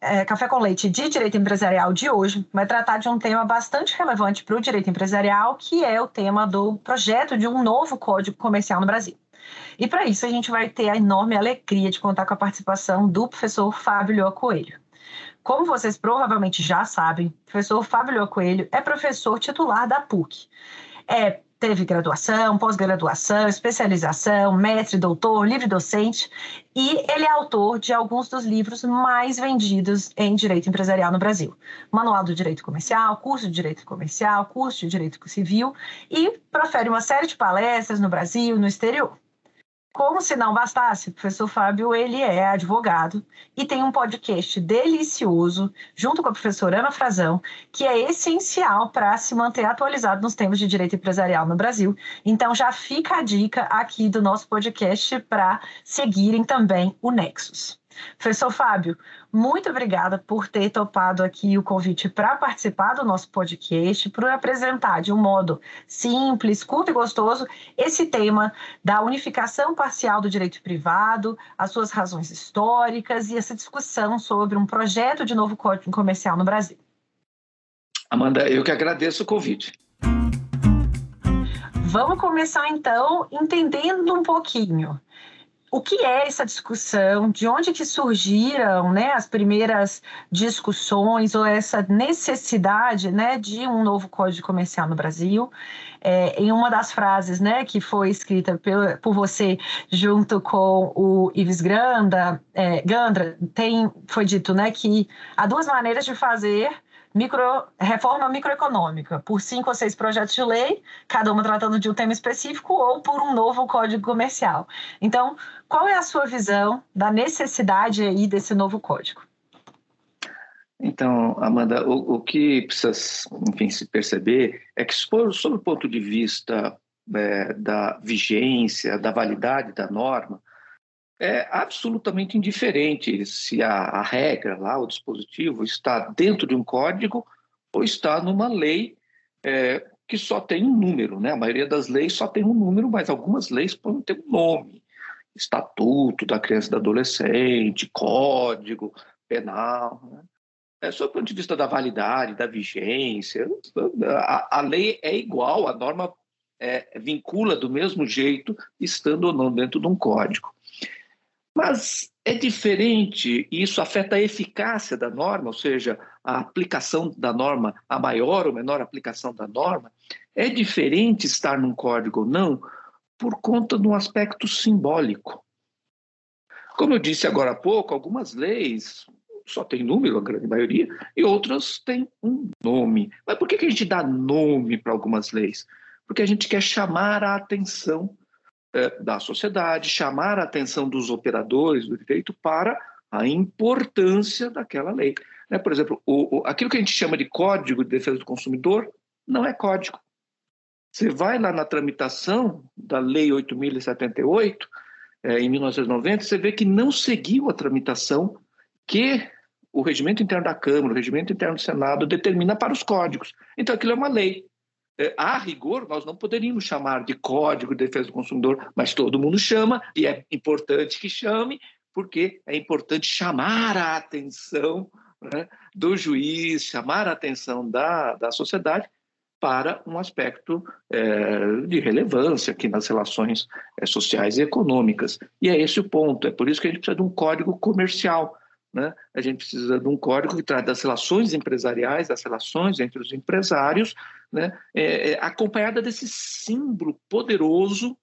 é, Café com Leite de Direito Empresarial de hoje vai tratar de um tema bastante relevante para o direito empresarial, que é o tema do projeto de um novo Código Comercial no Brasil. E para isso a gente vai ter a enorme alegria de contar com a participação do professor Fábio Lioa Coelho. Como vocês provavelmente já sabem, o professor Fábio Lioa Coelho é professor titular da PUC. É teve graduação, pós-graduação, especialização, mestre, doutor, livre docente, e ele é autor de alguns dos livros mais vendidos em direito empresarial no Brasil. Manual do Direito Comercial, curso de Direito Comercial, curso de Direito Civil, e profere uma série de palestras no Brasil, no exterior. Como se não bastasse, o professor Fábio, ele é advogado e tem um podcast delicioso, junto com a professora Ana Frazão, que é essencial para se manter atualizado nos temas de direito empresarial no Brasil. Então já fica a dica aqui do nosso podcast para seguirem também o Nexus. Professor Fábio, muito obrigada por ter topado aqui o convite para participar do nosso podcast, por apresentar de um modo simples, curto e gostoso esse tema da unificação parcial do direito privado, as suas razões históricas e essa discussão sobre um projeto de novo código comercial no Brasil. Amanda, eu que agradeço o convite. Vamos começar então entendendo um pouquinho o que é essa discussão, de onde que surgiram né, as primeiras discussões ou essa necessidade né, de um novo código comercial no Brasil. É, em uma das frases né, que foi escrita por, por você junto com o Ives Granda, é, Gandra, tem, foi dito né, que há duas maneiras de fazer micro, reforma microeconômica, por cinco ou seis projetos de lei, cada uma tratando de um tema específico, ou por um novo código comercial. Então, qual é a sua visão da necessidade aí desse novo código? Então, Amanda, o, o que precisa, enfim, se perceber é que, sob o ponto de vista é, da vigência, da validade da norma, é absolutamente indiferente se a, a, regra lá, o dispositivo, está dentro de um código ou está numa lei é, que só tem um número. Né? A maioria das leis só tem um número, mas algumas leis podem ter um nome. Estatuto da criança e do adolescente, código penal. Né? É, sob o ponto de vista da validade, da vigência, a, a lei é igual, a norma é, vincula do mesmo jeito, estando ou não dentro de um código. Mas é diferente e isso afeta a eficácia da norma, ou seja, a aplicação da norma, a maior ou menor aplicação da norma. É diferente estar num código ou não por conta de um aspecto simbólico. Como eu disse agora há pouco, algumas leis só têm número, a grande maioria, e outras têm um nome. Mas por que a gente dá nome para algumas leis? Porque a gente quer chamar a atenção da sociedade, chamar a atenção dos operadores do direito para a importância daquela lei. Né? Por exemplo, o, aquilo que a gente chama de Código de Defesa do Consumidor não é código. Você vai lá na tramitação da Lei 8.078, é, em 1990, você vê que não seguiu a tramitação que o regimento interno da Câmara, o regimento interno do Senado determina para os códigos. Então, aquilo é uma lei. É, a rigor, nós não poderíamos chamar de Código de Defesa do Consumidor, mas todo mundo chama, e é importante que chame, porque é importante chamar a atenção né, do juiz, chamar a atenção da, da sociedade para um aspecto é, de relevância aqui nas relações é, sociais e econômicas. E é esse o ponto, é por isso que a gente precisa de um código comercial. Né? A gente precisa de um código que trata das relações empresariais, das relações entre os empresários, né? é, é, acompanhada desse símbolo poderoso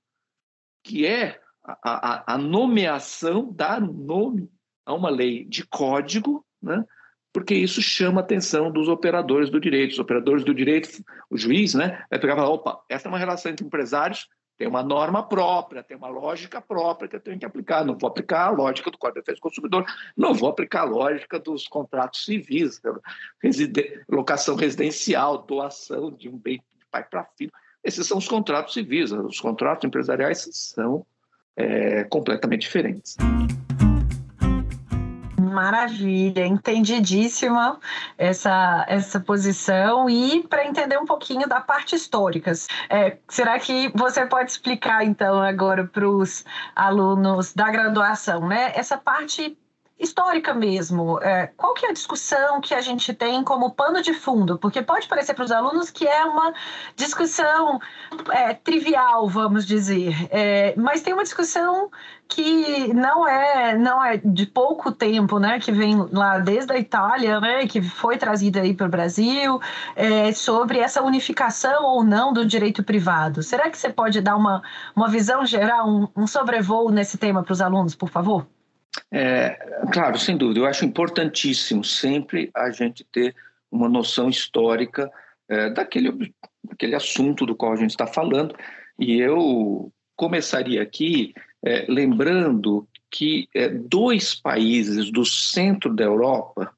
que é a, a, a nomeação, dar nome a uma lei de código, né? porque isso chama a atenção dos operadores do direito. Os operadores do direito, o juiz, né, vai pegar e falar: opa, essa é uma relação entre empresários, tem uma norma própria, tem uma lógica própria que eu tenho que aplicar. Não vou aplicar a lógica do Código de Defesa do Consumidor, não vou aplicar a lógica dos contratos civis, reside... locação residencial, doação de um bem de pai para filho. Esses são os contratos civis. Os contratos empresariais são é, completamente diferentes. Maravilha, entendidíssima essa, essa posição. E para entender um pouquinho da parte histórica, é, será que você pode explicar então agora para os alunos da graduação, né? Essa parte histórica mesmo. É, qual que é a discussão que a gente tem como pano de fundo? Porque pode parecer para os alunos que é uma discussão é, trivial, vamos dizer, é, mas tem uma discussão que não é não é de pouco tempo, né, que vem lá desde a Itália, né, que foi trazida aí para o Brasil, é, sobre essa unificação ou não do direito privado. Será que você pode dar uma, uma visão geral, um, um sobrevoo nesse tema para os alunos, por favor? É, claro, sem dúvida. Eu acho importantíssimo sempre a gente ter uma noção histórica é, daquele, daquele assunto do qual a gente está falando. E eu começaria aqui é, lembrando que é, dois países do centro da Europa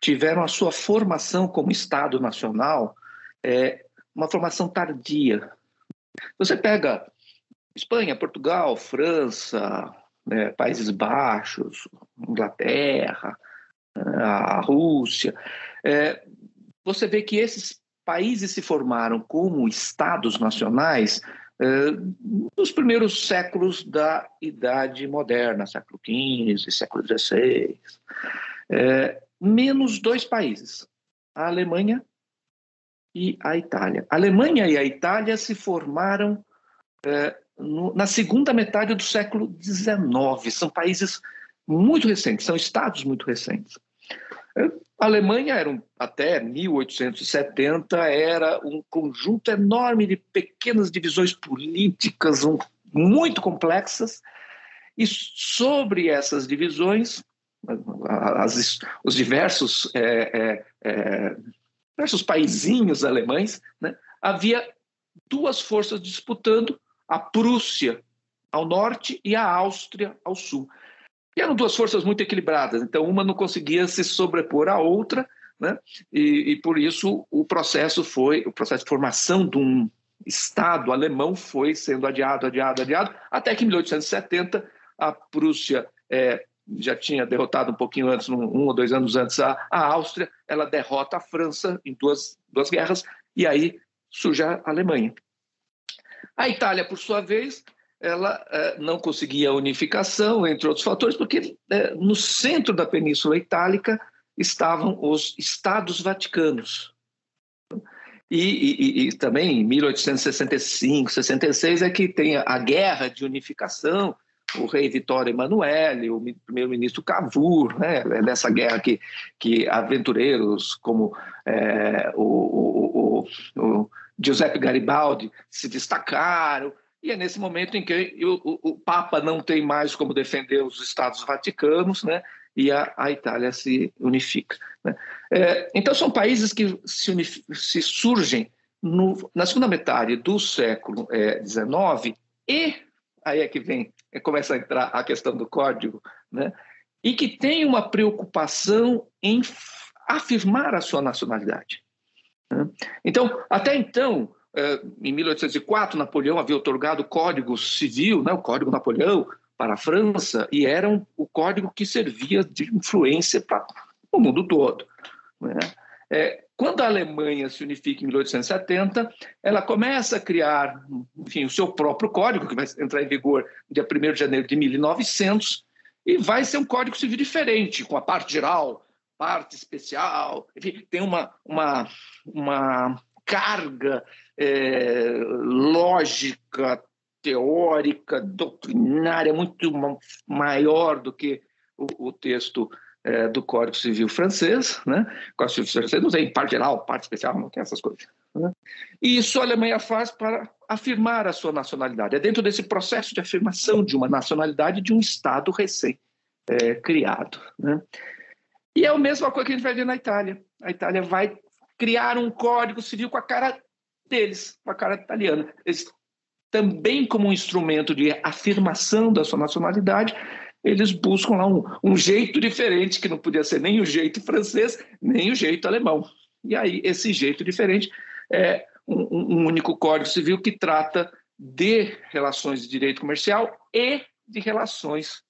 tiveram a sua formação como Estado Nacional é, uma formação tardia. Você pega Espanha, Portugal, França, né, Países Baixos, Inglaterra, a Rússia, é, você vê que esses países se formaram como estados nacionais é, nos primeiros séculos da Idade Moderna, século XV, século XVI, é, menos dois países, a Alemanha e a Itália. A Alemanha e a Itália se formaram é, no, na segunda metade do século XIX. São países muito recentes, são estados muito recentes. A Alemanha era um, até 1870 era um conjunto enorme de pequenas divisões políticas um, muito complexas e sobre essas divisões as, os diversos é, é, é, diversos paizinhos alemães né, havia duas forças disputando a Prússia ao norte e a Áustria ao sul. E eram duas forças muito equilibradas, então uma não conseguia se sobrepor à outra, né? e, e por isso o processo foi, o processo de formação de um Estado alemão foi sendo adiado, adiado, adiado, até que em 1870 a Prússia é, já tinha derrotado um pouquinho antes, um, um ou dois anos antes, a, a, Áustria, ela derrota a França em duas, duas guerras, e aí surge a Alemanha. A Itália, por sua vez, ela eh, não conseguia unificação, entre outros fatores, porque eh, no centro da Península Itálica estavam os Estados Vaticanos. E, e, e, também em 1865, 66 é que tem a guerra de unificação, o rei Vitório Emanuele, o primeiro-ministro Cavour, né? é nessa guerra que, que aventureiros como é, o, o, o Giuseppe Garibaldi se destacaram, e é nesse momento em que o, o, Papa não tem mais como defender os Estados Vaticanos, né? e a, a Itália se unifica. Né? É, então, são países que se, se surgem no, na segunda metade do século XIX, é, e aí é que vem, é, começa a entrar a questão do código, né? e que tem uma preocupação em afirmar a sua nacionalidade. Né? Então, até então, é, em 1804, Napoleão havia otorgado o Código Civil, né, o Código Napoleão, para a França, e era um, o código que servia de influência para o mundo todo. Né? É, quando a Alemanha se unifica em 1870, ela começa a criar enfim, o seu próprio código, que vai entrar em vigor dia 1 de janeiro de 1900, e vai ser um Código Civil diferente, com a parte geral, parte especial, enfim, tem uma, uma, uma carga é, lógica, teórica, doutrinária muito maior do que o, o texto é, do Código Civil francês, né? O Código Civil francês não tem parte geral, parte especial, não tem essas coisas. Né? E isso a Alemanha faz para afirmar a sua nacionalidade. É dentro desse processo de afirmação de uma nacionalidade de um Estado recém-criado. É, né? E é a mesma coisa que a gente vai ver na Itália. A Itália vai criar um código civil com a cara deles, com a cara italiana. Eles, também como um instrumento de afirmação da sua nacionalidade, eles buscam lá um, um jeito diferente, que não podia ser nem o jeito francês, nem o jeito alemão. E aí, esse jeito diferente é um, um único código civil que trata de relações de direito comercial e de relações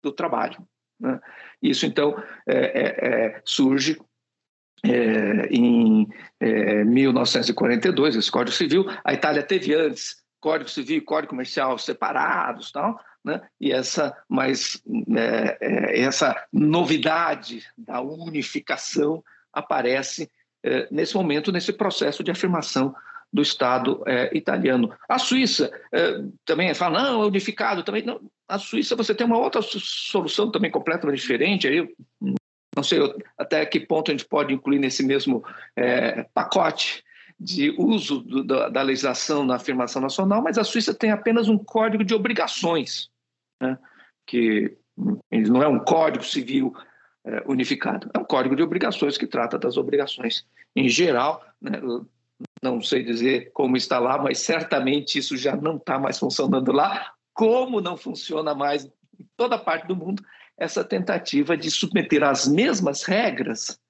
do trabalho. Né? Isso, então, é, é, é, surge é, em 1942, é, esse Código Civil. A Itália teve antes Código Civil e Código Comercial separados, tal, né? E essa, mas essa novidade da unificação aparece nesse momento, nesse processo de afirmação do Estado é, italiano. A Suíça é, também fala, não, é unificado também. Não, a Suíça você tem uma outra solução também completamente diferente. Aí, não sei até que ponto a gente pode incluir nesse mesmo é, pacote de uso do, da, da, legislação na afirmação nacional, mas a Suíça tem apenas um código de obrigações né? que não é um código civil é, unificado, é um código de obrigações que trata das obrigações em geral. Né? Não sei dizer como está lá, mas certamente isso já não está mais funcionando lá, como não funciona mais em toda parte do mundo essa tentativa de submeter às mesmas regras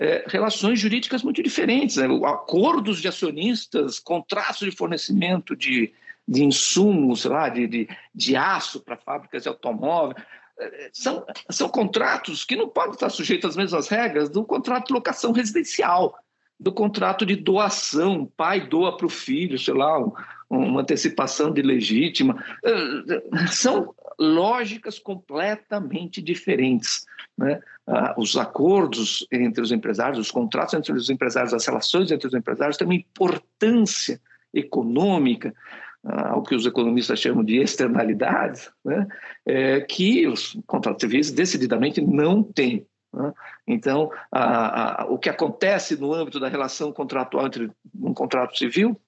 é, relações jurídicas muito diferentes, né? acordos de acionistas, contratos de fornecimento de, de insumos, sei lá, de, de, de aço para fábricas de automóvel. É, são, são contratos que não podem estar sujeitos às mesmas regras do contrato de locação residencial, do contrato de doação, o pai doa para o filho, sei lá, um, uma antecipação de legítima. É, são lógicas completamente diferentes. Né? Ah, os acordos entre os empresários, os contratos entre os empresários, as relações entre os empresários têm uma importância econômica, ao que os economistas chamam de externalidades, né, é, que os contratos civis decididamente não têm. Né? Então, a, a, o que acontece no âmbito da relação contratual entre um contrato civil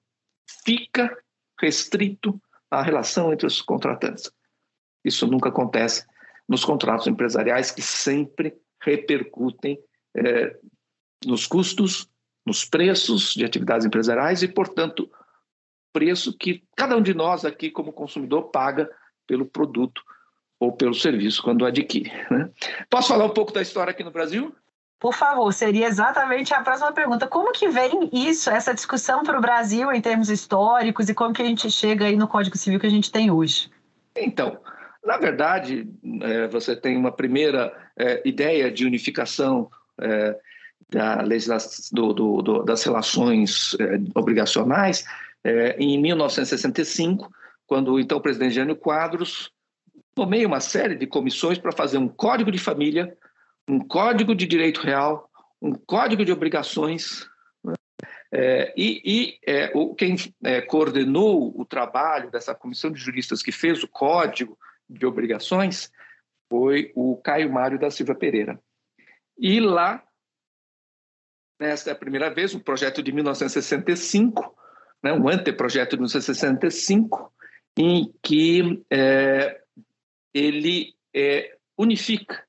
fica restrito à relação entre os contratantes. Isso nunca acontece nos contratos empresariais, que sempre repercutem é, nos custos, nos preços de atividades empresariais e, portanto, preço que cada um de nós aqui, como consumidor, paga pelo produto ou pelo serviço quando adquire. Né? Posso falar um pouco da história aqui no Brasil? Por favor, seria exatamente a próxima pergunta. Como que vem isso, essa discussão para o Brasil em termos históricos e como que a gente chega aí no Código Civil que a gente tem hoje? Então, na verdade, é, você tem uma primeira é, ideia de unificação é, da do, do, do, das relações obrigacionais em 1965, quando o então presidente Jânio Quadros nomeia uma série de comissões para fazer um código de família, um código de direito real, um código de obrigações. Né? É, e, e é, o, quem é, coordenou o trabalho dessa comissão de juristas que fez o código de obrigações foi o Caio Mário da Silva Pereira. E lá, nesta é primeira vez, o projeto de 1965, né, um anteprojeto de 1965, em que é, ele é, unifica.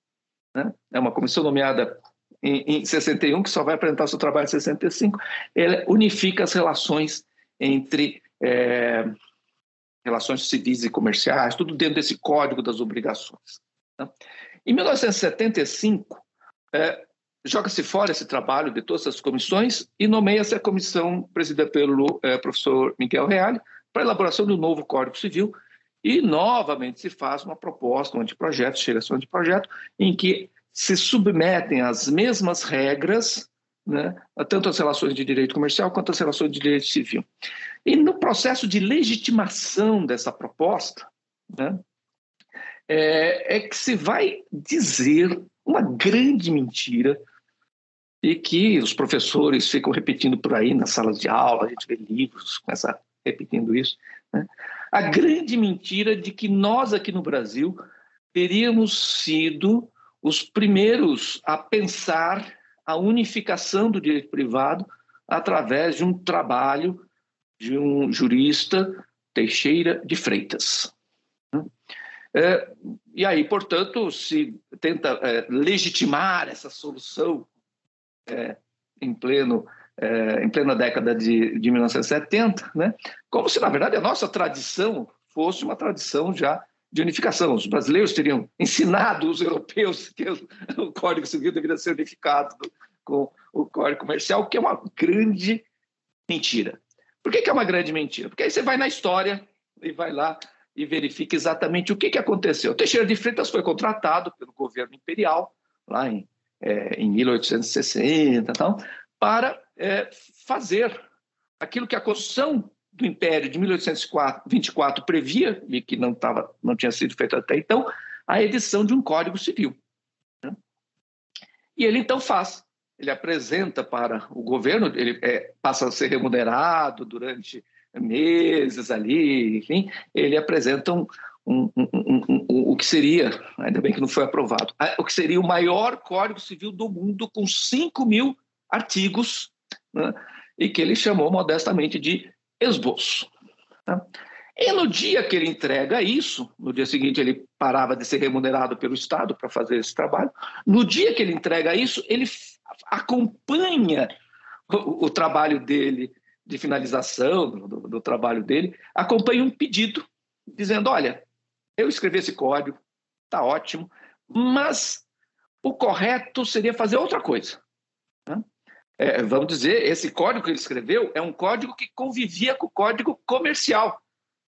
Né? É uma comissão nomeada em, em 61, que só vai apresentar seu trabalho em 65, ele unifica as relações entre é, relações civis e comerciais, tudo dentro desse código das obrigações. Né? Em 1975, é, joga-se fora esse trabalho de todas as comissões e nomeia-se a comissão presidida pelo é, professor Miguel Reale para a elaboração um novo Código Civil e novamente se faz uma proposta, um anteprojeto, chega-se um anteprojeto, em que se submetem às mesmas regras, né, tanto as relações de direito comercial quanto as relações de direito civil. E no processo de legitimação dessa proposta, né, é, é que se vai dizer uma grande mentira e que os professores ficam repetindo por aí nas salas de aula, a gente vê livros começa repetindo isso. Né? A grande mentira de que nós aqui no Brasil teríamos sido os primeiros a pensar a unificação do direito privado através de um trabalho de um jurista, Teixeira de Freitas. É, e aí, portanto, se tenta é, legitimar essa solução é, em, pleno, é, em plena década de, de 1970, né? como se, na verdade, a nossa tradição fosse uma tradição já de unificação. Os brasileiros teriam ensinado os europeus que o Código Civil deveria ser unificado com o Código Comercial, que é uma grande mentira. Por que, que é uma grande mentira? Porque aí você vai na história e vai lá e verifica exatamente o que, que aconteceu. Teixeira de Freitas foi contratado pelo governo imperial, lá em, é, em 1860, então, para é, fazer aquilo que a Constituição do Império de 1824 previa, e que não, tava, não tinha sido feito até então, a edição de um Código Civil. Né? E ele então faz, ele apresenta para o governo, ele é, passa a ser remunerado durante meses ali, enfim, ele apresenta um, um, um, o que seria, ainda bem que não foi aprovado, o que seria o maior Código Civil do mundo, com 5 mil artigos, né, e que ele chamou modestamente de esboço. Tá? E no dia que ele entrega isso, no dia seguinte ele parava de ser remunerado pelo Estado para fazer esse trabalho, no dia que ele entrega isso, ele acompanha o, o trabalho dele de finalização do, do trabalho dele, acompanha um pedido dizendo: olha, eu escrevi esse código, está ótimo, mas o correto seria fazer outra coisa. É, vamos dizer, esse código que ele escreveu é um código que convivia com o código comercial.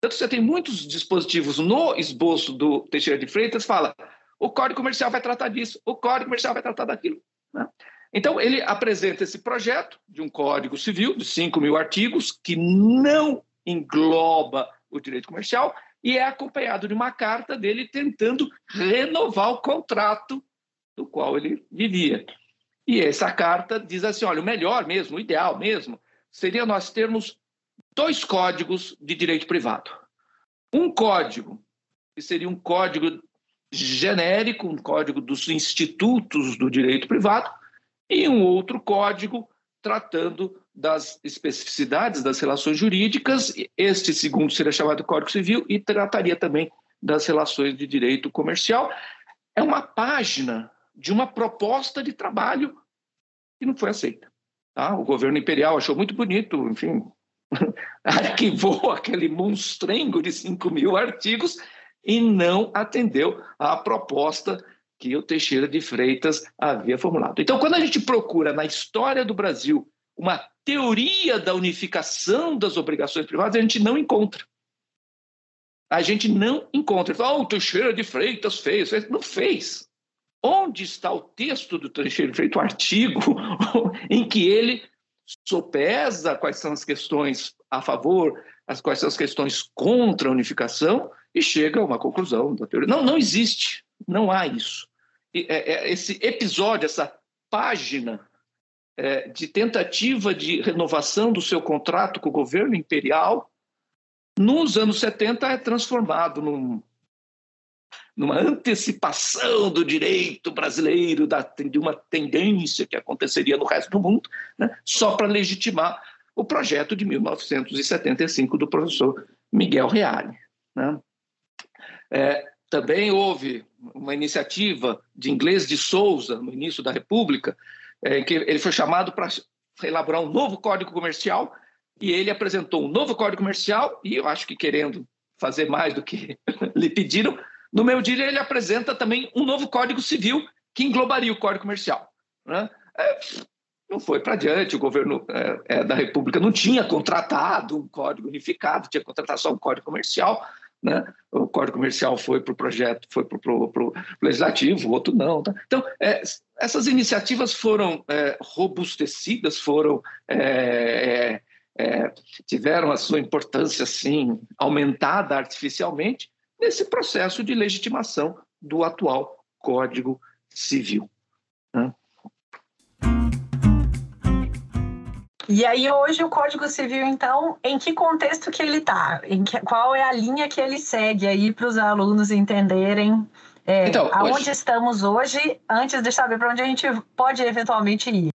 Tanto você tem muitos dispositivos no esboço do Teixeira de Freitas fala o código comercial vai tratar disso, o código comercial vai tratar daquilo. Né? Então, ele apresenta esse projeto de um Código Civil de 5 mil artigos, que não engloba o direito comercial, e é acompanhado de uma carta dele tentando renovar o contrato do qual ele vivia. E essa carta diz assim: olha, o melhor mesmo, o ideal mesmo, seria nós termos dois códigos de direito privado. Um código, que seria um código genérico, um código dos institutos do direito privado, e um outro código tratando das especificidades das relações jurídicas. Este segundo seria chamado Código Civil e trataria também das relações de direito comercial. É uma página de uma proposta de trabalho que não foi aceita. Tá? O governo imperial achou muito bonito, enfim, arquivou aquele monstrengo de 5 mil artigos e não atendeu à proposta que o Teixeira de Freitas havia formulado. Então, quando a gente procura na história do Brasil uma teoria da unificação das obrigações privadas, a gente não encontra. A gente não encontra. Fala, oh, o Teixeira de Freitas fez. Não fez. Onde está o texto do Teixeira Freitas, o artigo em que ele sopesa quais são as questões a favor, as quais são as questões contra a unificação e chega a uma conclusão da teoria. Não, não existe. Não há isso. É, é, esse episódio, essa página é, de tentativa de renovação do seu contrato com o governo imperial, nos anos 70 é transformado num, numa antecipação do direito brasileiro, da, de uma tendência que aconteceria no resto do mundo, né, só para legitimar o projeto de 1975 do professor Miguel Reale. Né. É, também houve uma iniciativa de inglês de Souza, no início da República, é, em que ele foi chamado para elaborar um novo código comercial, e ele apresentou um novo código comercial, e eu acho que querendo fazer mais do que lhe pediram, no meu dia ele apresenta também um novo código civil que englobaria o código comercial. Né? É, não foi para adiante, o governo é, é, da República não tinha contratado um código unificado, tinha contratado só um código comercial, né? O Código Comercial foi para o projeto, foi para o legislativo, o outro não. Tá? Então, é, essas iniciativas foram é, robustecidas, foram é, é tiveram a sua importância assim aumentada artificialmente, nesse processo de legitimação do atual Código Civil. Né? E aí hoje o Código Civil, então, em que contexto que ele está? Qual é a linha que ele segue aí para os alunos entenderem é, então, aonde hoje... estamos hoje, antes de saber para onde a gente pode eventualmente ir?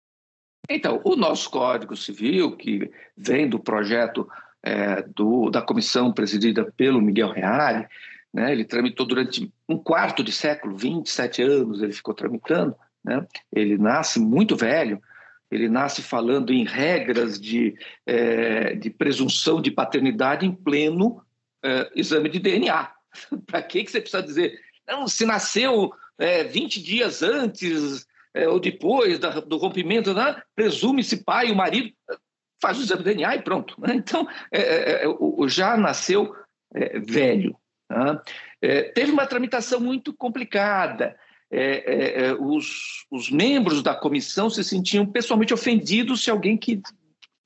Então, o nosso Código Civil, que vem do projeto é, do, da comissão presidida pelo Miguel Reale, né, ele tramitou durante um quarto de século, 27 anos ele ficou tramitando, né, ele nasce muito velho, ele nasce falando em regras de, é, de presunção de paternidade em pleno é, exame de DNA. Para que, que você precisa dizer? Não, se nasceu é, 20 dias antes é, ou depois da, do rompimento, né, presume-se pai, o marido, faz o exame de DNA e pronto. Né? Então, é, já nasceu velho. Né? teve uma tramitação muito complicada é, é, é, os, os, membros da comissão se sentiam pessoalmente ofendidos se alguém que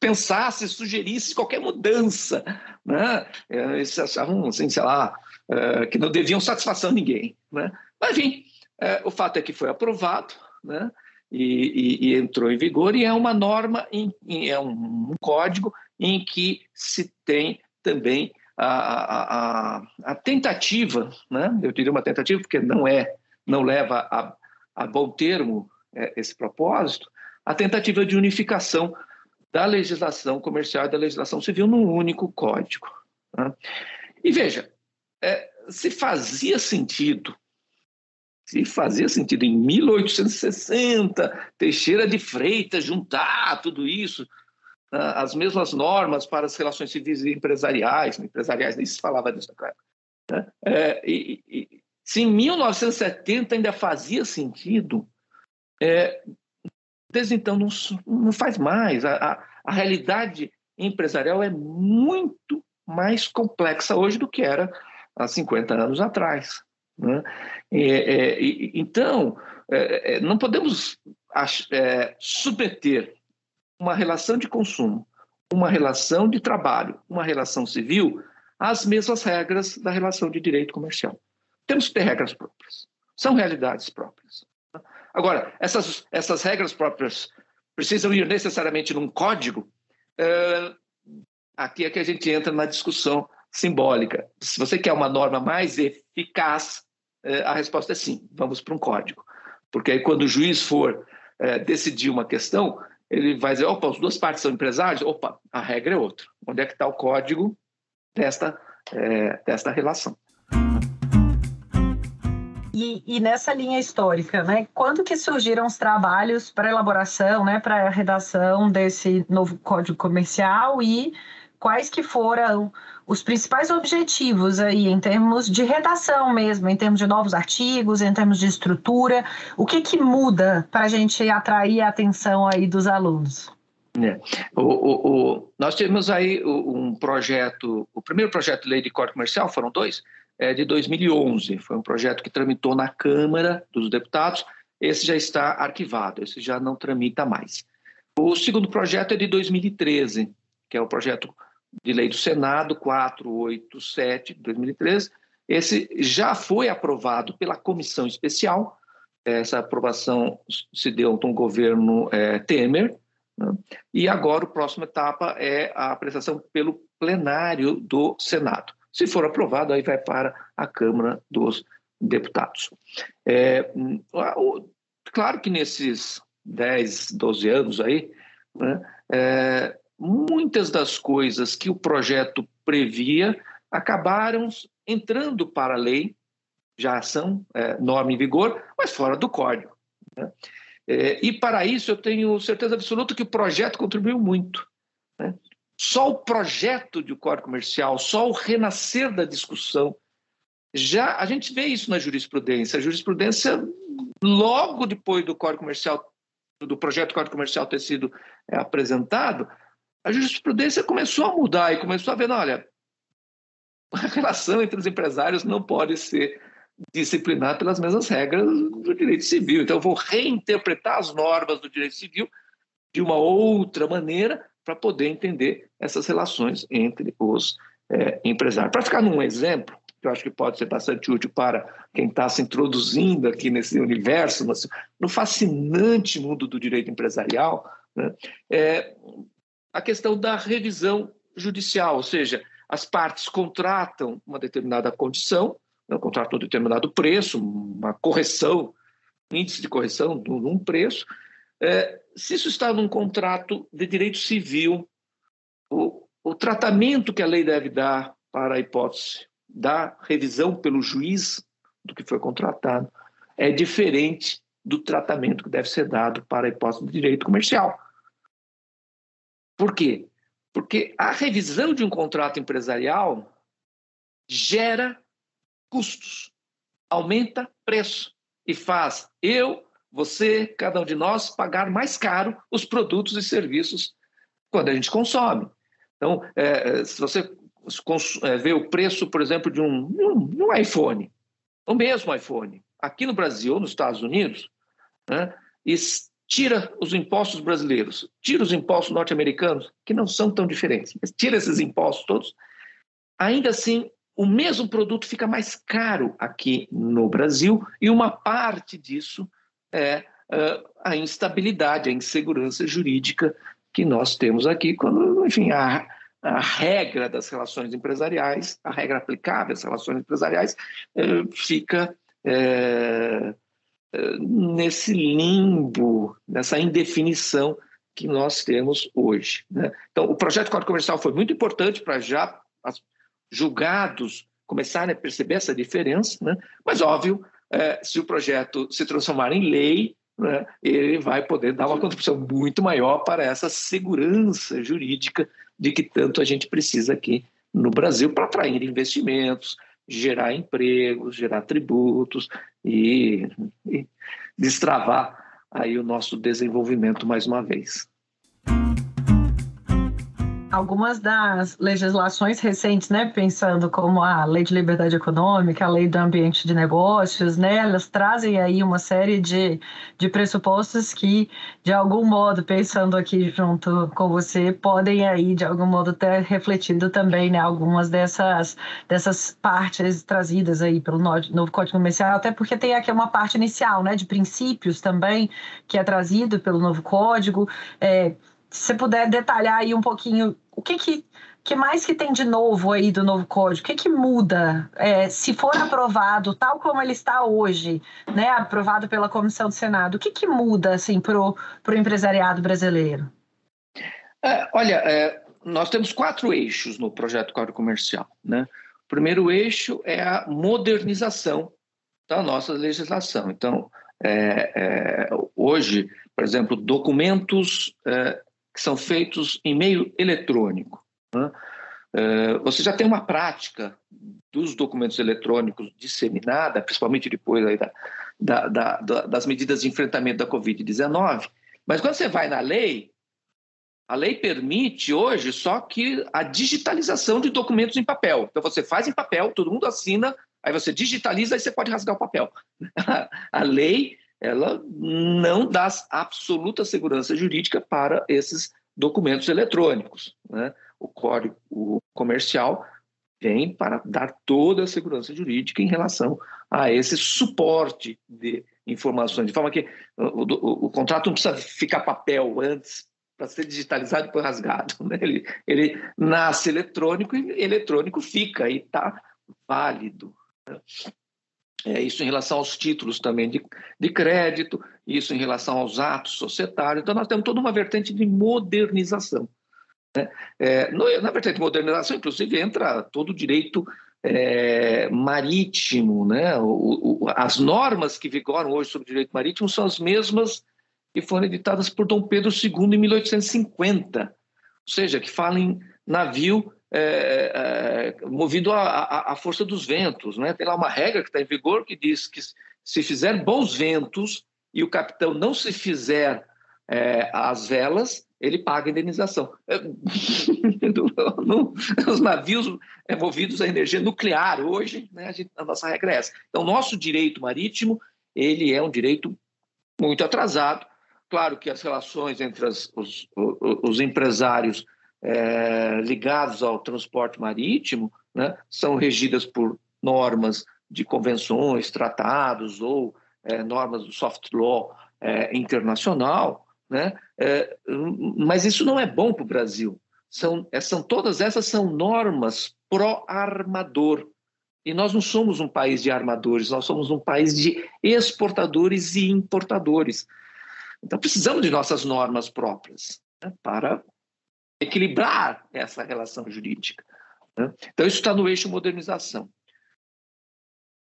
pensasse, sugerisse qualquer mudança. Né? É, eles achavam, assim, sei lá, é, que não deviam satisfação a ninguém. Né? Mas, enfim, é, o fato é que foi aprovado né? e, e, e entrou em vigor, e é uma norma, em, é um, um código em que se tem também a, a, a, tentativa, né? eu diria uma tentativa, porque não é não leva a, a bom termo é, esse propósito, a tentativa de unificação da legislação comercial e da legislação civil num único código. Né? E veja, é, se fazia sentido, se fazia sentido em 1860, Teixeira de Freitas juntar tudo isso, as mesmas normas para as relações civis e empresariais, empresariais nem se falava disso naquela né? é, e, e, se em 1970 ainda fazia sentido, é, desde então não, não faz mais. A, a, a, realidade empresarial é muito mais complexa hoje do que era há 50 anos atrás. Né? É, então, é, é, não podemos submeter uma relação de consumo, uma relação de trabalho, uma relação civil às mesmas regras da relação de direito comercial. Temos que ter regras próprias. São realidades próprias. Agora, essas, essas regras próprias precisam ir necessariamente num código? É, aqui é que a gente entra na discussão simbólica. Se você quer uma norma mais eficaz, é, a resposta é sim, vamos para um código. Porque aí, quando o juiz for é, decidir uma questão, ele vai dizer: opa, as duas partes são empresários? Opa, a regra é outra. Onde é que está o código desta, é, desta relação? E, e, nessa linha histórica, né, quando que surgiram os trabalhos para elaboração, né, para a redação desse novo Código Comercial e quais que foram os principais objetivos aí em termos de redação mesmo, em termos de novos artigos, em termos de estrutura, o que que muda para a gente atrair a atenção aí dos alunos? É. O, o, o, nós tivemos aí um projeto, o primeiro projeto de lei de código comercial, foram dois, é de 2011. Foi um projeto que tramitou na Câmara dos Deputados. Esse já está arquivado, esse já não tramita mais. O segundo projeto é de 2013, que é o projeto de lei do Senado 487 de 2013. Esse já foi aprovado pela comissão especial. Essa aprovação se deu no governo é, Temer. Né? E agora, a próxima etapa é a apresentação pelo plenário do Senado. Se for aprovado, aí vai para a Câmara dos Deputados. É, claro que nesses 10, 12 anos aí, né, é, muitas das coisas que o projeto previa acabaram entrando para a lei, já são é, norma em vigor, mas fora do código. Né? É, e para isso eu tenho certeza absoluta que o projeto contribuiu muito. Né? Só o projeto de Código Comercial, só o renascer da discussão, já a gente vê isso na jurisprudência. A jurisprudência, logo depois do Código Comercial, do projeto Código Comercial ter sido é, apresentado, a jurisprudência começou a mudar e começou a ver, olha, a relação entre os empresários não pode ser disciplinada pelas mesmas regras do direito civil. Então, eu vou reinterpretar as normas do direito civil de uma outra maneira para poder entender essas relações entre os é, empresários. Para ficar num exemplo, que eu acho que pode ser bastante útil para quem está se introduzindo aqui nesse universo, no fascinante mundo do direito empresarial, né? é a questão da revisão judicial, ou seja, as partes contratam uma determinada condição, né, contratam um determinado preço, uma correção, índice de correção de um preço. É, se isso está num contrato de direito civil, o, o tratamento que a lei deve dar para a hipótese da revisão pelo juiz do que foi contratado é diferente do tratamento que deve ser dado para a hipótese de direito comercial. Por quê? Porque a revisão de um contrato empresarial gera custos, aumenta preço e faz eu, você, cada um de nós pagar mais caro os produtos e serviços quando a gente consome. Então, é, se você é, vê o preço, por exemplo, de um, um, iPhone, o mesmo iPhone, aqui no Brasil, nos Estados Unidos, né, tira os impostos brasileiros, tira os impostos norte-americanos, que não são tão diferentes, mas tira esses impostos todos, ainda assim, o mesmo produto fica mais caro aqui no Brasil, e uma parte disso é a instabilidade, a insegurança jurídica que nós temos aqui, quando, enfim, a, a regra das relações empresariais, a regra aplicável às relações empresariais, fica. Nesse limbo, nessa indefinição que nós temos hoje. Né? Então, o projeto Código Comercial foi muito importante para já os julgados começarem a perceber essa diferença, né? mas, óbvio, é, se o projeto se transformar em lei, né, ele vai poder dar uma contribuição muito maior para essa segurança jurídica de que tanto a gente precisa aqui no Brasil para atrair investimentos, gerar empregos, gerar tributos e, e destravar aí o nosso desenvolvimento mais uma vez algumas das legislações recentes, né, pensando como a Lei de Liberdade Econômica, a Lei do Ambiente de Negócios, né, elas trazem aí uma série de, de pressupostos que, de algum modo, pensando aqui junto com você, podem aí, de algum modo, ter refletido também, né, algumas dessas, dessas partes trazidas aí pelo novo Código Comercial, até porque tem aqui uma parte inicial, né, de princípios também, que é trazido pelo novo Código, é, se você puder detalhar aí um pouquinho o que, que, que mais que tem de novo aí do novo código? O que, que muda é, se for aprovado tal como ele está hoje, né, aprovado pela comissão do Senado? O que, que muda assim, para o empresariado brasileiro? É, olha, é, nós temos quatro eixos no projeto Código Comercial. Né? O primeiro eixo é a modernização da nossa legislação. Então, é, é, hoje, por exemplo, documentos é, que são feitos em meio eletrônico. Né? É, você já tem uma prática dos documentos eletrônicos disseminada, principalmente depois da, da, da, das medidas de enfrentamento da Covid-19, mas quando você vai na lei, a lei permite hoje só que a digitalização de documentos em papel. Então você faz em papel, todo mundo assina, aí você digitaliza e você pode rasgar o papel. a lei ela não dá absoluta segurança jurídica para esses documentos eletrônicos. Né? O código comercial vem para dar toda a segurança jurídica em relação a esse suporte de informações, de forma que o, o, o contrato não precisa ficar papel antes para ser digitalizado e depois rasgado. Né? Ele, ele nasce eletrônico e eletrônico fica e está válido. Né? É, isso em relação aos títulos também de, de crédito, isso em relação aos atos societários. Então, nós temos toda uma vertente de modernização. Né? É, no, na vertente de modernização, inclusive, entra todo o direito é, marítimo. Né? O, o, as normas que vigoram hoje sobre o direito marítimo são as mesmas que foram editadas por Dom Pedro II em 1850, ou seja, que falam em navio é, é, movido à, força dos ventos. Né? Tem lá uma regra que está em vigor que diz que se fizer bons ventos e o capitão não se fizer é, as velas, ele paga a indenização. É, os navios é, movidos a energia nuclear hoje, né, a, gente, a, nossa regra é essa. Então, nosso direito marítimo ele é um direito muito atrasado. Claro que as relações entre as, os, os, os empresários é, ligados ao transporte marítimo né, são regidas por normas de convenções, tratados ou é, normas do soft law é, internacional, né? É, mas isso não é bom para o Brasil. São, é, são, todas essas são normas pró-armador. E nós não somos um país de armadores, nós somos um país de exportadores e importadores. Então precisamos de nossas normas próprias né? para equilibrar essa relação jurídica. Né? Então isso está no eixo modernização.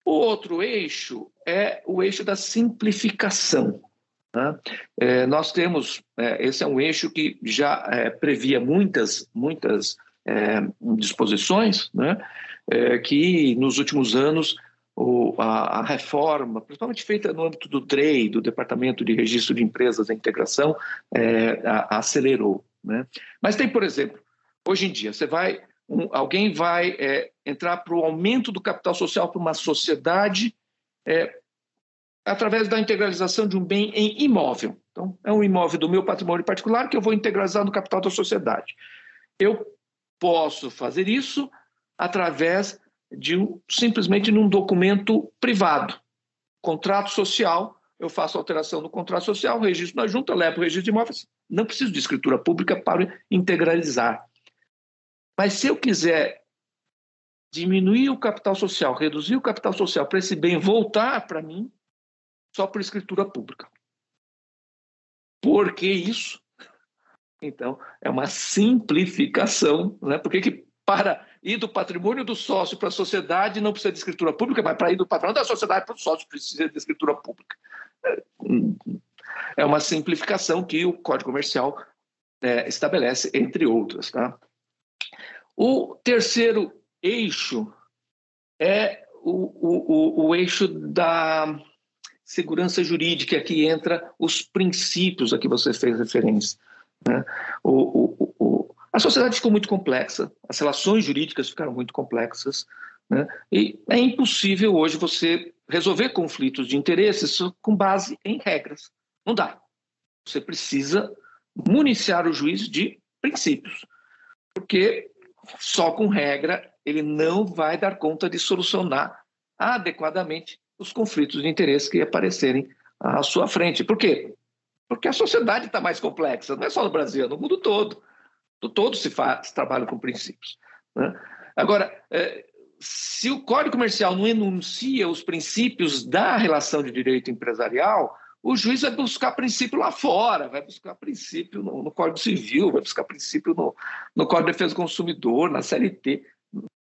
O outro eixo é o eixo da simplificação. Né? É, nós temos, é, esse é um eixo que já é, previa muitas, muitas é, disposições, né? É, que nos últimos anos o, a, a, reforma, principalmente feita no âmbito do DREI, do Departamento de Registro de Empresas e Integração, é, a, acelerou. Né? Mas tem, por exemplo, hoje em dia, você vai um, alguém vai é, entrar para o aumento do capital social para uma sociedade é, através da integralização de um bem em imóvel. Então, é um imóvel do meu patrimônio particular que eu vou integralizar no capital da sociedade. Eu posso fazer isso através de um, simplesmente num documento privado, contrato social. Eu faço alteração no contrato social, registro na junta, levo o registro de imóveis. Não preciso de escritura pública para integralizar. Mas se eu quiser diminuir o capital social, reduzir o capital social para esse bem voltar para mim, só por escritura pública. Por que isso? Então, é uma simplificação, né? Porque que para ir do patrimônio do sócio para a sociedade não precisa de escritura pública, mas para ir do patrimônio da sociedade para o sócio precisa de escritura pública. É uma simplificação que o Código Comercial é, estabelece, entre outras. Tá? O terceiro eixo é o, o, o, eixo da segurança jurídica, que entra os princípios a que você fez referência. Né? O, o, a sociedade ficou muito complexa, as relações jurídicas ficaram muito complexas, né? e é impossível hoje você resolver conflitos de interesses com base em regras. Não dá. Você precisa municiar o juiz de princípios, porque só com regra ele não vai dar conta de solucionar adequadamente os conflitos de interesse que aparecerem à sua frente. Por quê? Porque a sociedade está mais complexa, não é só no Brasil, é no mundo todo. No todo se faz trabalho com princípios. Né? Agora, é, se o Código Comercial não enuncia os princípios da relação de direito empresarial, o juiz vai buscar princípio lá fora, vai buscar princípio no, no Código Civil, vai buscar princípio no, no Código de Defesa do Consumidor, na CLT.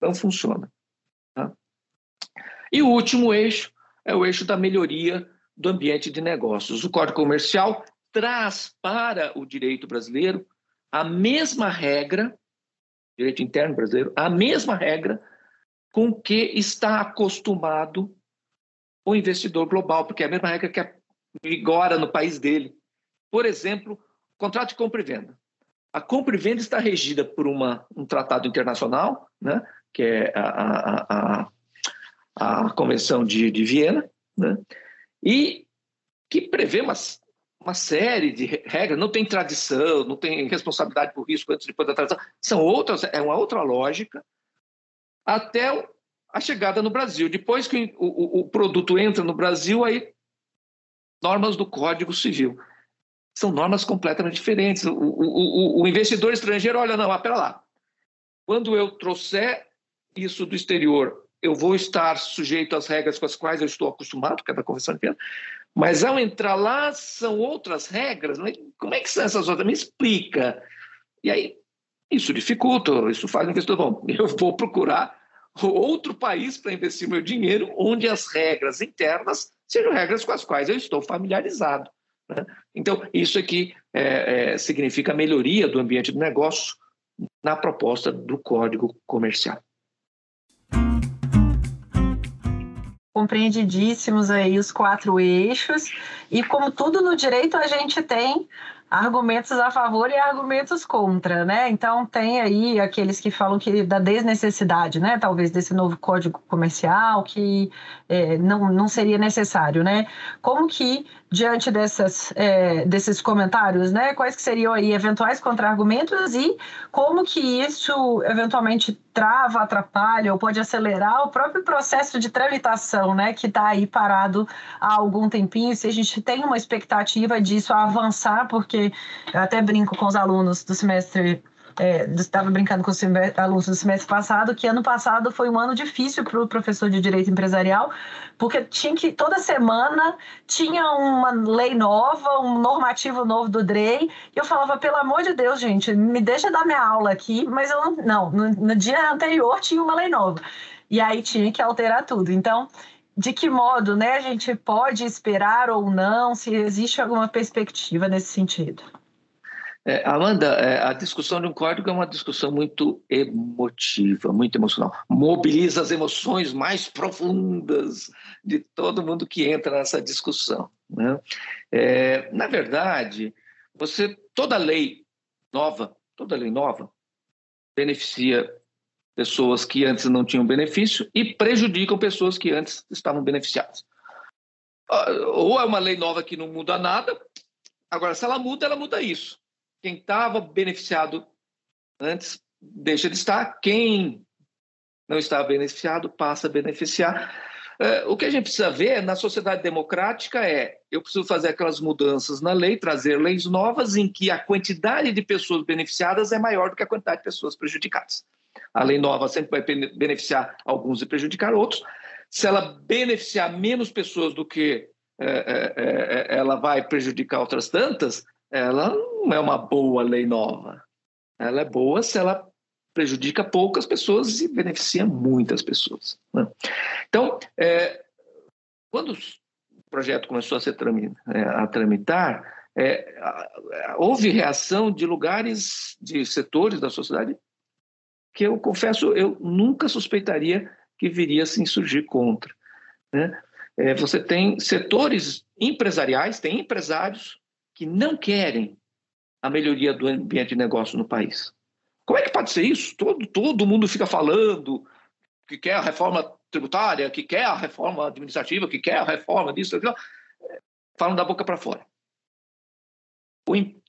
Não funciona. Tá? E o último eixo é o eixo da melhoria do ambiente de negócios. O Código Comercial traz para o direito brasileiro a mesma regra, direito interno brasileiro, a mesma regra com que está acostumado o investidor global, porque é a mesma regra que é vigora no país dele. Por exemplo, contrato de compra e venda. A compra e venda está regida por uma, um tratado internacional, né, que é a, a, a, a Convenção de, de Viena, né, e que prevê uma, uma série de regras, não tem tradição, não tem responsabilidade por risco antes e depois da tradição, são outras, é uma outra lógica, até a chegada no Brasil. Depois que o, o, o produto entra no Brasil, aí normas do Código Civil. São normas completamente diferentes. O, o, o investidor estrangeiro, olha, não, ah, lá. Quando eu trouxer isso do exterior, eu vou estar sujeito às regras com as quais eu estou acostumado, que é da Convenção de Viena, mas ao entrar lá são outras regras. Como é que são essas outras? Me explica. E aí, isso dificulta, isso faz o investidor, bom, eu vou procurar outro país para investir meu dinheiro, onde as regras internas sejam regras com as quais eu estou familiarizado. Né? Então, isso aqui é, é, significa melhoria do ambiente do negócio na proposta do Código Comercial. Compreendidíssimos aí os quatro eixos, e como tudo no direito, a gente tem argumentos a favor e argumentos contra, né? Então tem aí aqueles que falam que da desnecessidade, né? Talvez desse novo código comercial que é, não, não seria necessário, né? Como que diante dessas, é, desses comentários, né? Quais que seriam aí eventuais contra-argumentos e como que isso eventualmente trava, atrapalha ou pode acelerar o próprio processo de tramitação, né? Que está aí parado há algum tempinho. Se a gente tem uma expectativa disso avançar, porque eu até brinco com os alunos do semestre é, estava brincando com os alunos do semestre passado, que ano passado foi um ano difícil para o professor de direito empresarial, porque tinha que toda semana tinha uma lei nova, um normativo novo do DREI, e eu falava, pelo amor de Deus, gente, me deixa dar minha aula aqui, mas eu não, não no, no dia anterior tinha uma lei nova. E aí tinha que alterar tudo. Então, de que modo né, a gente pode esperar ou não, se existe alguma perspectiva nesse sentido? É, Amanda, é, a discussão de um código é uma discussão muito emotiva, muito emocional. Mobiliza as emoções mais profundas de todo mundo que entra nessa discussão. Né? É, na verdade, você toda lei nova, toda lei nova beneficia pessoas que antes não tinham benefício e prejudicam pessoas que antes estavam beneficiadas. Ah, ou é uma lei nova que não muda nada. Agora, se ela muda, ela muda isso quem estava beneficiado antes deixa de estar, quem não estava beneficiado passa a beneficiar. É, o que a gente precisa ver na sociedade democrática é: eu preciso fazer aquelas mudanças na lei, trazer leis novas em que a quantidade de pessoas beneficiadas é maior do que a quantidade de pessoas prejudicadas. A lei nova sempre vai beneficiar alguns e prejudicar outros. Se ela beneficiar menos pessoas do que é, é, é, é ela vai prejudicar outras tantas, ela não é uma boa lei nova. Ela é boa se ela prejudica poucas pessoas e beneficia muitas pessoas. Né? Então, é, quando o projeto começou a, ser é, a tramitar, é, houve reação de lugares, de setores da sociedade que eu confesso, eu nunca suspeitaria que viria a se insurgir contra. Né? É, você tem setores empresariais, tem empresários que não querem a melhoria do ambiente de negócio no país. Como é que pode ser isso? Todo, todo mundo fica falando que quer a reforma tributária, que quer a reforma administrativa, que quer a reforma disso, daquilo. Falam da boca para fora.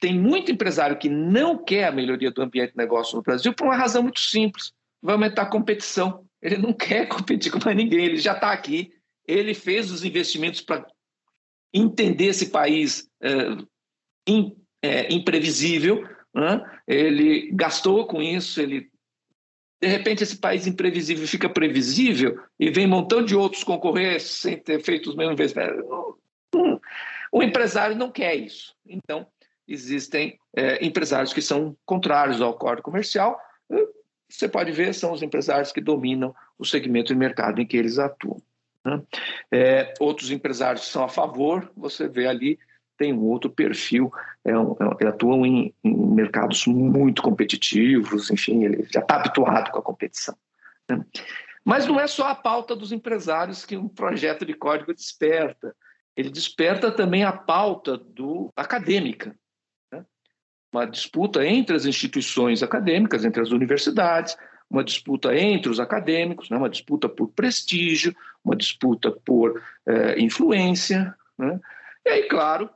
Tem muito empresário que não quer a melhoria do ambiente de negócio no Brasil por uma razão muito simples. Vai aumentar a competição. Ele não quer competir com mais ninguém, ele já está aqui. Ele fez os investimentos para entender esse país é, in, é, imprevisível, né? ele gastou com isso, ele de repente esse país imprevisível fica previsível e vem um montão de outros concorrer sem ter feito os mesmos investimentos. O empresário não quer isso. Então, existem é, empresários que são contrários ao código comercial. Você pode ver, são os empresários que dominam o segmento de mercado em que eles atuam. Né? É, outros empresários são a favor, você vê ali tem um outro perfil, é um, é, atuam em, em, mercados muito competitivos, enfim, ele já está habituado com a competição. Né? Mas não é só a pauta dos empresários que um projeto de código desperta, ele desperta também a pauta do acadêmica, né? uma disputa entre as instituições acadêmicas, entre as universidades, uma disputa entre os acadêmicos, né? uma disputa por prestígio, uma disputa por eh, influência, né? E aí, claro,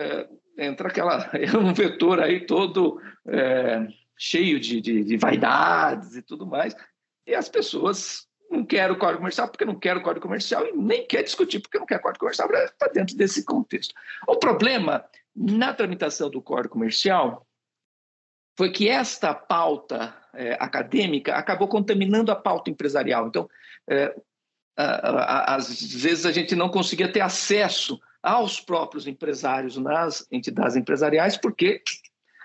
é, entra aquela é um vetor aí todo é, cheio de, de, de, vaidades e tudo mais, e as pessoas não querem o código comercial porque não querem o código comercial e nem quer discutir porque não quer código comercial está dentro desse contexto. O problema na tramitação do código comercial foi que esta pauta é, acadêmica acabou contaminando a pauta empresarial. Então, é, a, a, às vezes a gente não conseguia ter acesso aos próprios empresários nas entidades empresariais, porque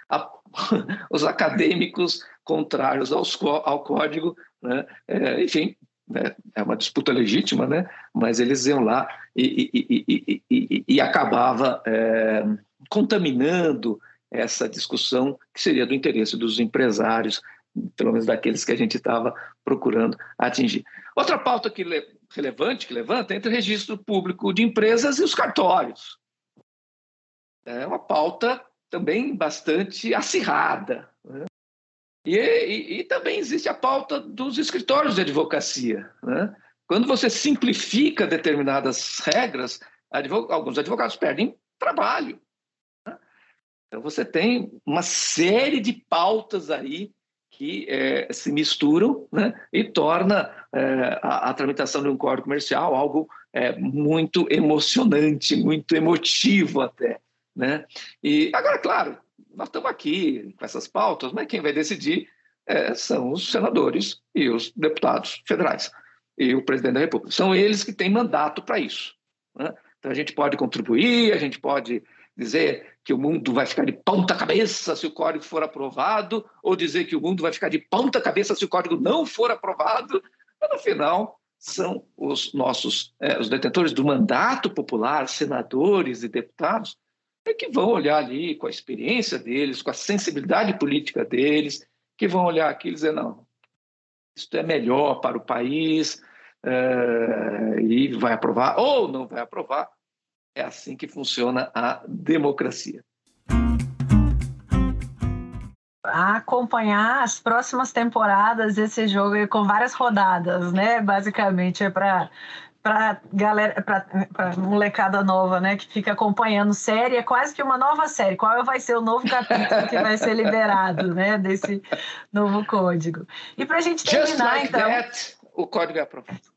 a, os acadêmicos contrários aos, ao código, né, é, enfim, né, é uma disputa legítima, né, mas eles iam lá e, e, e, e acabava é, contaminando essa discussão que seria do interesse dos empresários, pelo menos daqueles que a gente estava procurando atingir. Outra pauta que relevante que levanta entre registro público de empresas e os cartórios. É uma pauta também bastante acirrada. Né? E, e, e, também existe a pauta dos escritórios de advocacia. Né? Quando você simplifica determinadas regras, advog alguns advogados perdem trabalho. Né? Então, você tem uma série de pautas aí que é, se misturam né, e torna é, a, a, tramitação de um código comercial algo é, muito emocionante, muito emotivo até. Né? E agora, claro, nós estamos aqui com essas pautas, mas quem vai decidir é, são os senadores e os deputados federais e o presidente da República. São eles que têm mandato para isso. Né? Então a gente pode contribuir, a gente pode dizer que o mundo vai ficar de ponta cabeça se o código for aprovado, ou dizer que o mundo vai ficar de ponta cabeça se o código não for aprovado, mas no final são os nossos é, os detentores do mandato popular, senadores e deputados, é que vão olhar ali com a experiência deles, com a sensibilidade política deles, que vão olhar aqui e dizer não, isso é melhor para o país é, e vai aprovar ou não vai aprovar é assim que funciona a democracia. acompanhar as próximas temporadas desse jogo com várias rodadas, né? Basicamente é para para galera, para molecada nova, né, que fica acompanhando série, é quase que uma nova série. Qual vai ser o novo capítulo que vai ser liberado, né, desse novo código? E para a gente terminar, Just like então. That, o código é aprovado.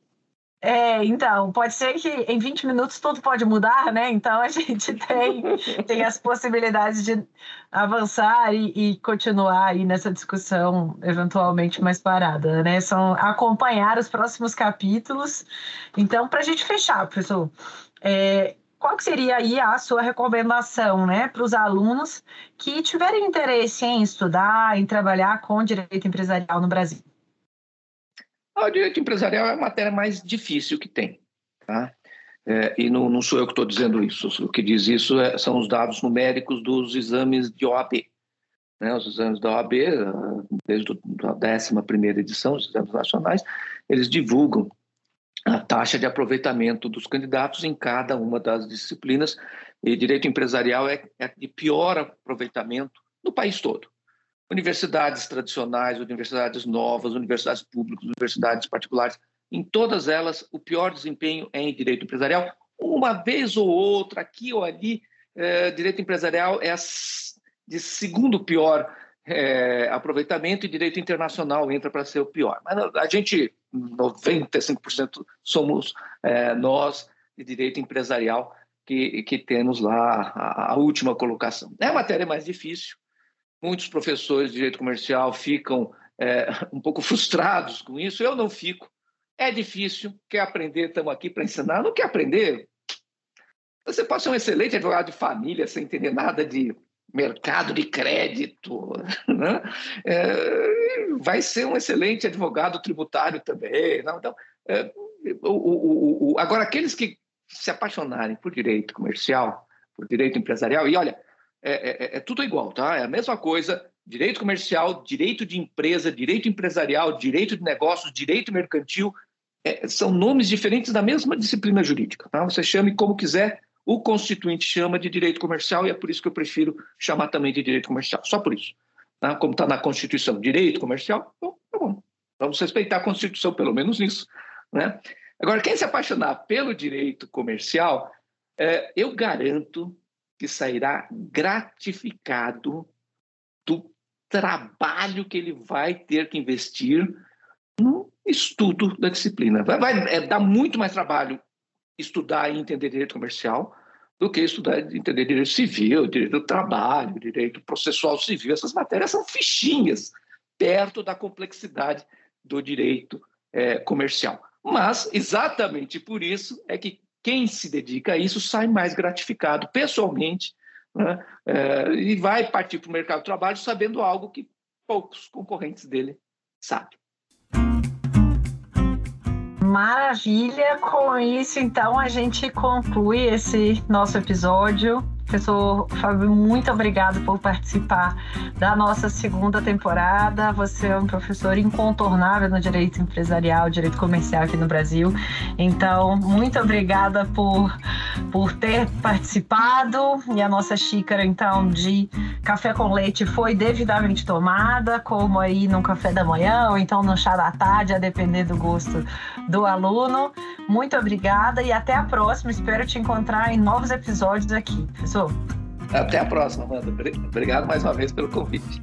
É, então, pode ser que em 20 minutos tudo pode mudar, né? Então a gente tem, tem as possibilidades de avançar e, e continuar aí nessa discussão eventualmente mais parada, né? São acompanhar os próximos capítulos. Então, para a gente fechar, professor, é, qual que seria aí a sua recomendação, né, para os alunos que tiverem interesse em estudar, em trabalhar com direito empresarial no Brasil? O direito empresarial é a matéria mais difícil que tem. Tá? É, e não, não, sou eu que estou dizendo isso. O que diz isso é, são os dados numéricos dos exames de OAB. Né? Os exames da OAB, desde a 11 edição, os exames nacionais, eles divulgam a taxa de aproveitamento dos candidatos em cada uma das disciplinas. E direito empresarial é, é de pior aproveitamento no país todo universidades tradicionais, universidades novas, universidades públicas, universidades particulares, em todas elas o pior desempenho é em direito empresarial. Uma vez ou outra, aqui ou ali, é, direito empresarial é de segundo pior é, aproveitamento e direito internacional entra para ser o pior. Mas a gente, 95% somos é, nós de direito empresarial que, que temos lá a, a última colocação. É a matéria mais difícil, Muitos professores de direito comercial ficam é, um pouco frustrados com isso. Eu não fico. É difícil. Quer aprender? Estamos aqui para ensinar. Não quer aprender? Você pode ser um excelente advogado de família sem entender nada de mercado de crédito. Né? É, vai ser um excelente advogado tributário também. Não? Então, é, o, o, o, agora, aqueles que se apaixonarem por direito comercial, por direito empresarial, e olha, é, é, é, é, tudo igual, tá? É a mesma coisa. Direito comercial, direito de empresa, direito empresarial, direito de negócios, direito mercantil, é, são nomes diferentes da mesma disciplina jurídica. Tá? Você chame como quiser, o constituinte chama de direito comercial e é por isso que eu prefiro chamar também de direito comercial, só por isso. Tá? Como está na Constituição, direito comercial, bom, tá bom. Vamos respeitar a Constituição, pelo menos nisso. Né? Agora, quem se apaixonar pelo direito comercial, é, eu garanto que sairá gratificado do trabalho que ele vai ter que investir no estudo da disciplina. Vai, vai é, dar muito mais trabalho estudar e entender direito comercial do que estudar e entender direito civil, direito do trabalho, direito processual civil. Essas matérias são fichinhas perto da complexidade do direito é, comercial. Mas, exatamente por isso, é que quem se dedica a isso sai mais gratificado pessoalmente né? é, e vai partir para o mercado de trabalho sabendo algo que poucos concorrentes dele sabem. Maravilha! Com isso, então, a gente conclui esse nosso episódio. Professor Fábio, muito obrigado por participar da nossa segunda temporada. Você é um professor incontornável no direito empresarial, direito comercial aqui no Brasil. Então, muito obrigada por, por ter participado. E a nossa xícara, então, de café com leite foi devidamente tomada, como aí no café da manhã ou então no chá da tarde, a depender do gosto do aluno. Muito obrigada e até a próxima. Espero te encontrar em novos episódios aqui, professor. Até a próxima, Amanda. Obrigado mais uma vez pelo convite.